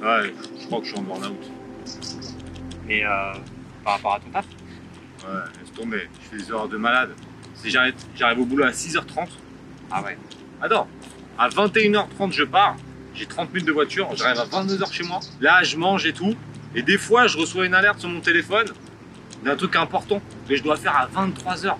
Ouais, je crois que je suis en burn-out. Mais euh, par rapport à ton taf, Ouais, laisse tomber. Je fais des heures de malade. Si j'arrive, j'arrive au boulot à 6h30. ah ouais. Attends, à 21h30, je pars. J'ai 30 minutes de voiture. J'arrive à 22h chez moi. Là, je mange et tout. Et des fois, je reçois une alerte sur mon téléphone d'un truc important que je dois faire à 23h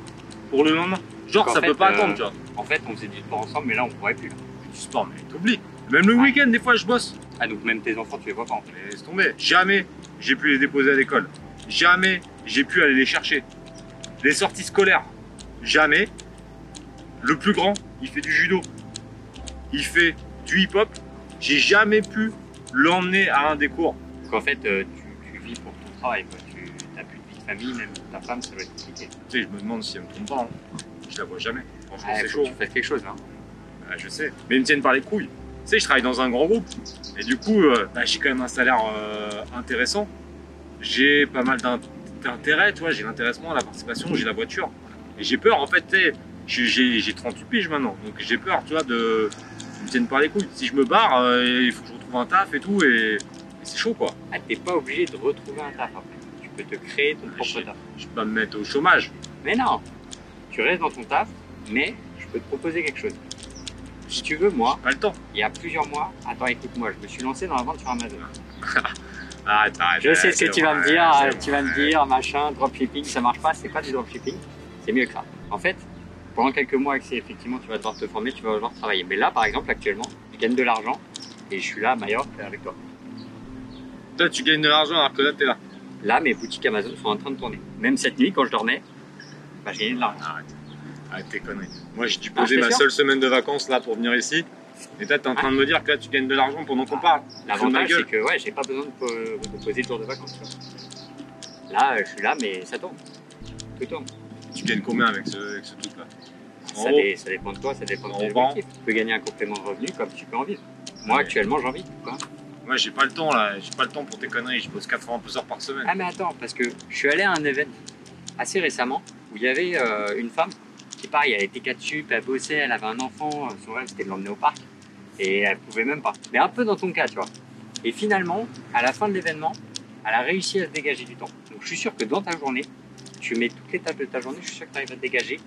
pour le lendemain. Genre, Donc, ça fait, peut pas euh, attendre, tu vois. En fait, on faisait du sport ensemble, mais là, on pourrait plus. là. Du sport, mais t'oublies. Même le week-end, des fois, je bosse. Ah, donc même tes enfants, tu les vois pas en fait. Mais laisse tomber. Jamais j'ai pu les déposer à l'école. Jamais j'ai pu aller les chercher. Les sorties scolaires. Jamais. Le plus grand, il fait du judo. Il fait du hip-hop. J'ai jamais pu l'emmener à un des cours. Donc en fait, euh, tu, tu vis pour ton travail, quoi. Tu n'as plus de vie de famille, même ta femme, ça doit être compliqué. Tu sais, je me demande si elle me trompe pas. hein. Je la vois jamais. Franchement, Ah, c'est chaud. tu fasses quelque chose, hein. Ah, je sais. Mais ils me tiennent par les couilles. Sais, je travaille dans un grand groupe. Et du coup, euh, bah, j'ai quand même un salaire euh, intéressant. J'ai pas mal d'in- d'intérêt, tu vois. J'ai l'intéressement, la participation, j'ai la voiture. Et j'ai peur, en fait, tu sais. j'ai- J'ai j'ai 38 piges maintenant. Donc j'ai peur, tu vois, de. Ils me tiennent par les couilles. Si je me barre, euh, il faut que je retrouve un taf et tout. Et, et c'est chaud, quoi. Ah, t'es pas obligé de retrouver un taf après. Tu peux te créer ton propre taf. Je peux pas me mettre au chômage. Mais non, tu restes dans ton taf, mais je peux te proposer quelque chose. Si tu veux, moi, Pas le temps. il y a plusieurs mois, attends, écoute-moi, je me suis lancé dans la vente sur Amazon. Arrête, arrête. Je sais ce que tu vas me dire, tu vas me dire, machin, dropshipping, ça marche pas, c'est pas du dropshipping, c'est mieux que ça. En fait, pendant quelques mois, effectivement, tu vas devoir te former, tu vas devoir travailler. Mais là, par exemple, actuellement, je gagne de l'argent et je suis là à Majorque avec toi. Toi, tu gagnes de l'argent alors que là, t'es là. Là, mes boutiques Amazon sont en train de tourner. Même cette nuit, quand je dormais, bah, j'ai gagné de l'argent. Arrête. Arrête tes conneries. Moi, j'ai dû Ah, poser ma seule semaine de vacances là pour venir ici. Et toi, t'es en train de me dire que là, tu gagnes de l'argent pendant qu'on parle. L'avantage, gueule. c'est que ouais, j'ai pas besoin de, po- de poser le jour de vacances. Là, euh, je suis là, mais ça tourne. Tout tourne. Tu gagnes combien avec ce, avec ce truc-là? Ça, dé- ça dépend de toi, ça dépend de En objectifs. Tu peux gagner un complément de revenu comme tu peux en vivre. Moi, Ouais. actuellement, j'en vis. quoi. moi, j'ai pas le temps là. J'ai pas le temps pour tes conneries. Je pose 80 heures par semaine. Ah, mais attends, parce que je suis allé à un événement assez récemment où il y avait euh, une femme pareil, elle était 4 sup, elle bossait, elle avait un enfant, euh, son rêve c'était de l'emmener au parc et elle pouvait même pas. Mais un peu dans ton cas, tu vois. Et finalement, à la fin de l'événement, elle a réussi à se dégager du temps. Donc je suis sûr que dans ta journée, tu mets toutes les tâches de ta journée, je suis sûr que tu arrives à te dégager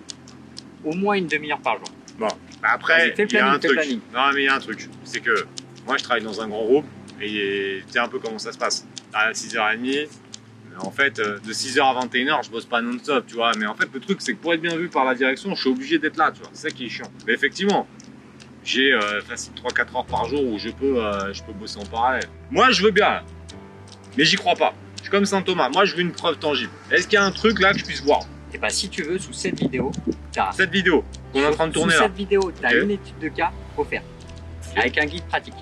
au moins une demi-heure par jour. Bah, après, il y a un truc. planning. Non, mais il y a un truc. C'est que moi, je travaille dans un grand groupe et tu sais un peu comment ça se passe. À 6h30, en fait, euh, de 6h à 21h, je bosse pas non-stop, tu vois. Mais en fait, le truc, c'est que pour être bien vu par la direction, je suis obligé d'être là, tu vois. C'est ça qui est chiant. Mais effectivement, j'ai euh, facile 3-4 heures par jour où je peux, euh, je peux bosser en parallèle. Moi, je veux bien, mais j'y crois pas. Je suis comme Saint Thomas. Moi, je veux une preuve tangible. Est-ce qu'il y a un truc là que je puisse voir? Et bah si tu veux, sous cette vidéo, tu as Cette vidéo qu'on est en train de tourner sous là. cette vidéo, tu as Ok. une étude de cas offerte avec un guide pratique.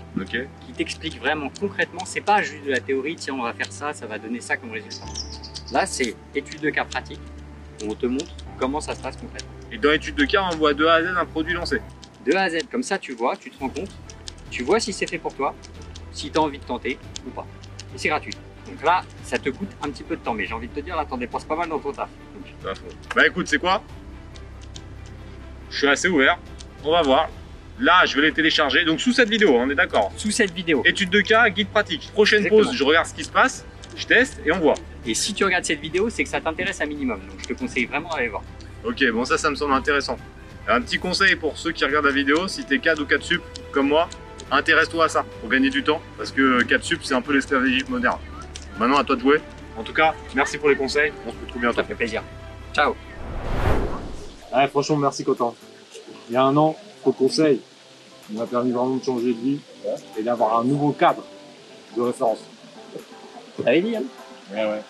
Qui t'explique vraiment concrètement, c'est pas juste de la théorie, tiens on va faire ça, ça va donner ça comme résultat. Là c'est étude de cas pratique, on te montre comment ça se passe concrètement. Et dans l'étude de cas, on voit de A à Z un produit lancé. De A à Z, comme ça tu vois, tu te rends compte, tu vois si c'est fait pour toi, si tu as envie de tenter ou pas. Et c'est gratuit. Donc là, ça te coûte un petit peu de temps, mais j'ai envie de te dire, là t'en dépenses pas mal dans ton taf. Donc. Bah écoute, c'est quoi? Je suis assez ouvert. On va voir. Là, je vais les télécharger. Donc sous cette vidéo, on est d'accord. sous cette vidéo, Étude de cas, guide pratique. Prochaine Exactement. pause, je regarde ce qui se passe, je teste et on voit. et si tu regardes cette vidéo, c'est que ça t'intéresse un minimum. Donc je te conseille vraiment d'aller voir. Ok, bon ça, ça me semble intéressant. Un petit conseil pour ceux qui regardent la vidéo, si t'es CAD ou 4 sup comme moi, intéresse-toi à ça pour gagner du temps parce que 4 sup c'est un peu l'esclavagisme moderne. Maintenant à toi de jouer. En tout cas, merci pour les conseils. On se retrouve bientôt. Ça fait plaisir. Ciao Ouais, franchement, merci Quentin. Il y a un an, ton conseil il m'a permis vraiment de changer de vie et d'avoir un nouveau cadre de référence. T'avais dit, hein? Ouais, ouais.